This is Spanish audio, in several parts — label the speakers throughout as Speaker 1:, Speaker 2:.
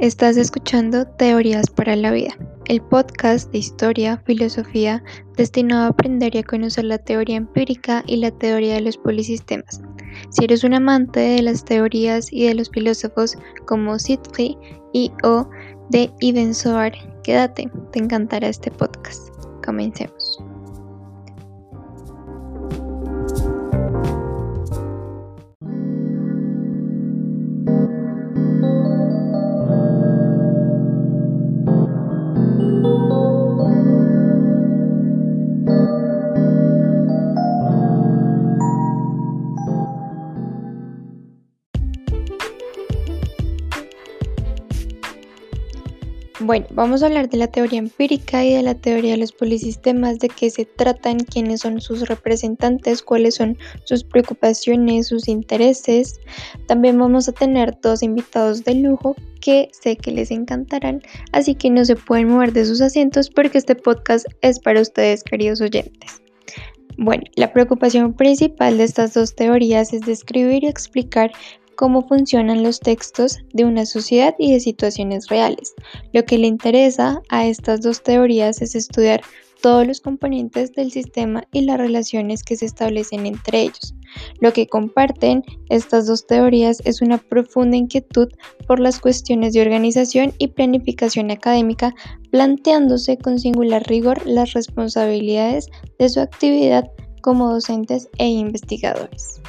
Speaker 1: Estás escuchando Teorías para la Vida, el podcast de historia, filosofía, destinado a aprender y a conocer la teoría empírica y la teoría de los polisistemas. Si eres un amante de las teorías y de los filósofos como Siegfried y o de Ibn quédate, te encantará este podcast. Comencemos. Bueno, vamos a hablar de la teoría empírica y de la teoría de los polisistemas, de qué se tratan, quiénes son sus representantes, cuáles son sus preocupaciones, sus intereses. También vamos a tener dos invitados de lujo que sé que les encantarán, así que no se pueden mover de sus asientos porque este podcast es para ustedes, queridos oyentes. Bueno, la preocupación principal de estas dos teorías es describir y explicar cómo funcionan los textos de una sociedad y de situaciones reales. Lo que le interesa a estas dos teorías es estudiar todos los componentes del sistema y las relaciones que se establecen entre ellos. Lo que comparten estas dos teorías es una profunda inquietud por las cuestiones de organización y planificación académica, planteándose con singular rigor las responsabilidades de su actividad como docentes e investigadores.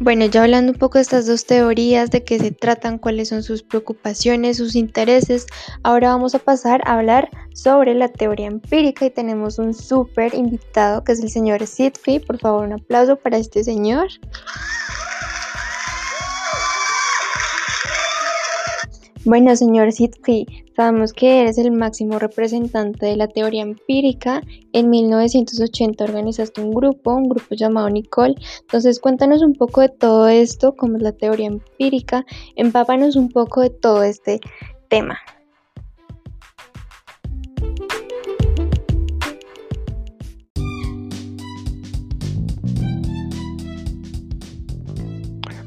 Speaker 1: Bueno, ya hablando un poco de estas dos teorías, de qué se tratan, cuáles son sus preocupaciones, sus intereses, ahora vamos a pasar a hablar sobre la teoría empírica y tenemos un súper invitado que es el señor Siegfried. Por favor, un aplauso para este señor. Bueno, señor Siegfried, sabemos que eres el máximo representante de la teoría empírica. En 1980 organizaste un grupo, un grupo llamado Nicole. Entonces, cuéntanos un poco de todo esto, cómo es la teoría empírica. Empápanos un poco de todo este tema.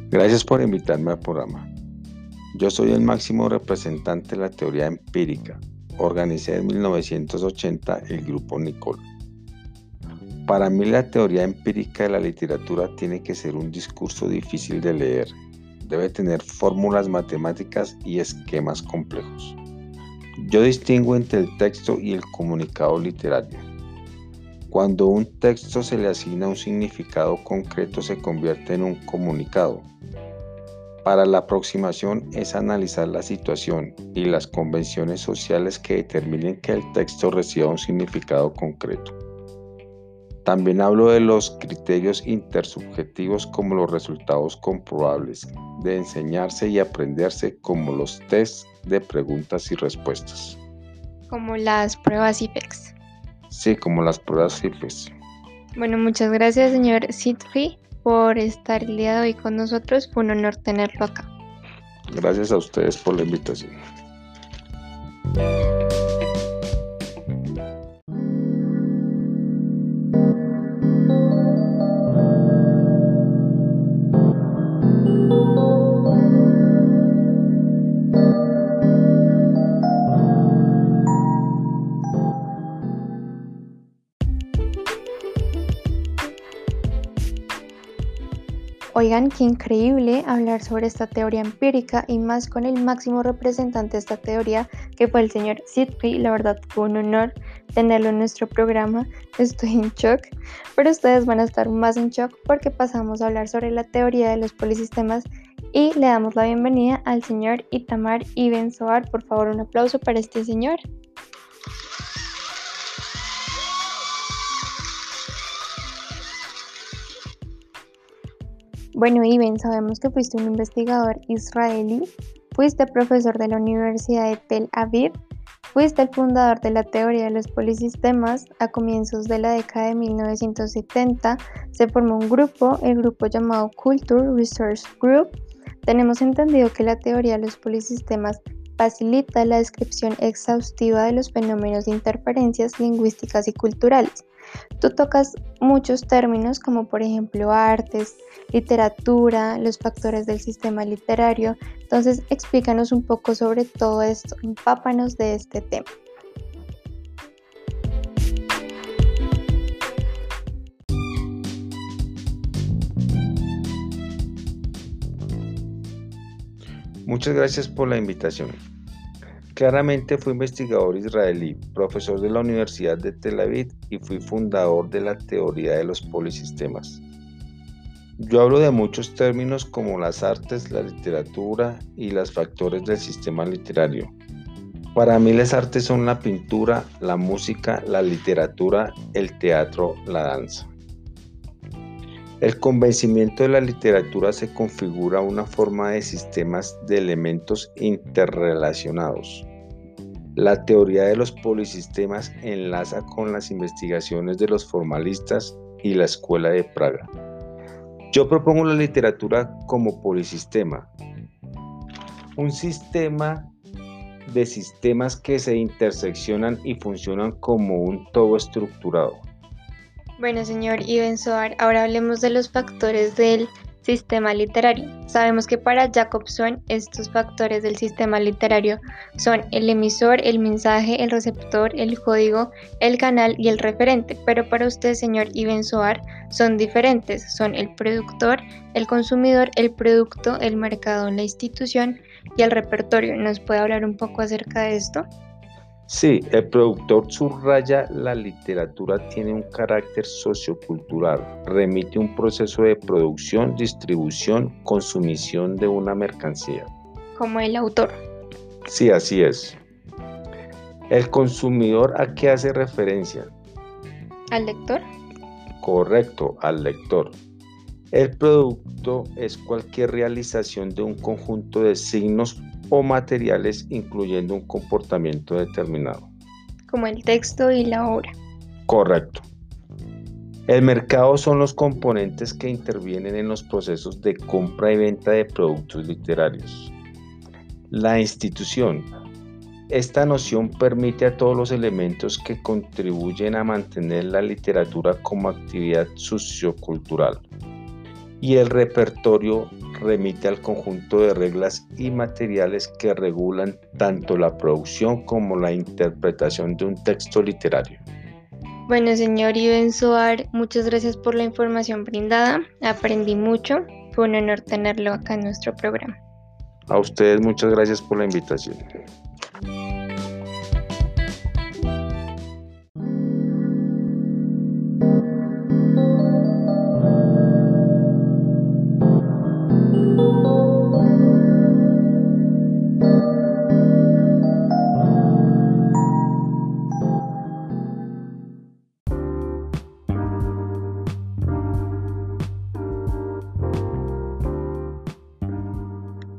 Speaker 2: Gracias por invitarme al programa. Yo soy el máximo representante de la teoría empírica. Organicé en 1980 el grupo Nicole. Para mí la teoría empírica de la literatura tiene que ser un discurso difícil de leer. Debe tener fórmulas matemáticas y esquemas complejos. Yo distingo entre el texto y el comunicado literario. Cuando un texto se le asigna un significado concreto se convierte en un comunicado para la aproximación es analizar la situación y las convenciones sociales que determinen que el texto reciba un significado concreto. También hablo de los criterios intersubjetivos como los resultados comprobables, de enseñarse y aprenderse como los test de preguntas y respuestas.
Speaker 1: Como las pruebas IPEX.
Speaker 2: Sí, como las pruebas IPEX.
Speaker 1: Bueno, muchas gracias, señor Sitfi por estar el día de hoy con nosotros. Fue un honor tenerlo acá.
Speaker 2: Gracias a ustedes por la invitación.
Speaker 1: Oigan, qué increíble hablar sobre esta teoría empírica y más con el máximo representante de esta teoría, que fue el señor Siegfried. La verdad fue un honor tenerlo en nuestro programa. Estoy en shock, pero ustedes van a estar más en shock porque pasamos a hablar sobre la teoría de los polisistemas y le damos la bienvenida al señor Itamar Ibn Soar. Por favor, un aplauso para este señor. Bueno, Iben, sabemos que fuiste un investigador israelí, fuiste profesor de la Universidad de Tel Aviv, Fuiste el fundador de la teoría de los polisistemas. A comienzos de la década de 1970 se formó un grupo, el grupo llamado Culture Resource Group. Tenemos entendido que la teoría de los polisistemas facilita la descripción exhaustiva de los fenómenos de interferencias lingüísticas y culturales. Tú tocas muchos términos como por ejemplo artes, literatura, los factores del sistema literario. Entonces explícanos un poco sobre todo esto, empápanos de este tema.
Speaker 2: Muchas gracias por la invitación. Claramente fui investigador israelí, profesor de la Universidad de Tel Aviv y fui fundador de la teoría de los polisistemas. Yo hablo de muchos términos como las artes, la literatura y los factores del sistema literario. Para mí las artes son la pintura, la música, la literatura, el teatro, la danza. El convencimiento de la literatura se configura una forma de sistemas de elementos interrelacionados. La teoría de los polisistemas enlaza con las investigaciones de los formalistas y la Escuela de Praga. Yo propongo la literatura como polisistema, un sistema de sistemas que se interseccionan y funcionan como un todo estructurado.
Speaker 1: Bueno, señor Soar, ahora hablemos de los factores del Sistema literario. Sabemos que para Jacobson estos factores del sistema literario son el emisor, el mensaje, el receptor, el código, el canal y el referente, pero para usted, señor Soar, son diferentes. Son el productor, el consumidor, el producto, el mercado, la institución y el repertorio. ¿Nos puede hablar un poco acerca de esto?
Speaker 2: Sí, el productor subraya la literatura tiene un carácter sociocultural, remite un proceso de producción, distribución, consumición de una mercancía.
Speaker 1: Como el autor.
Speaker 2: Sí, así es. ¿El consumidor a qué hace referencia?
Speaker 1: ¿Al lector?
Speaker 2: Correcto, al lector. El producto es cualquier realización de un conjunto de signos o materiales incluyendo un comportamiento determinado.
Speaker 1: Como el texto y la obra.
Speaker 2: Correcto. El mercado son los componentes que intervienen en los procesos de compra y venta de productos literarios. La institución. Esta noción permite a todos los elementos que contribuyen a mantener la literatura como actividad sociocultural. Y el repertorio remite al conjunto de reglas y materiales que regulan tanto la producción como la interpretación de un texto literario.
Speaker 1: Bueno, señor Iben Soar, muchas gracias por la información brindada. Aprendí mucho. Fue un honor tenerlo acá en nuestro programa.
Speaker 2: A ustedes muchas gracias por la invitación.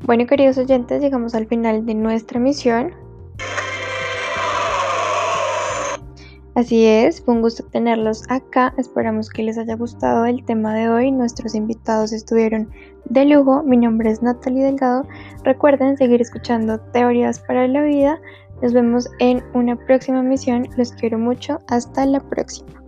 Speaker 1: Bueno, queridos oyentes, llegamos al final de nuestra misión. Así es, fue un gusto tenerlos acá. Esperamos que les haya gustado el tema de hoy. Nuestros invitados estuvieron de lujo. Mi nombre es Natalie Delgado. Recuerden seguir escuchando Teorías para la Vida. Nos vemos en una próxima misión. Los quiero mucho. Hasta la próxima.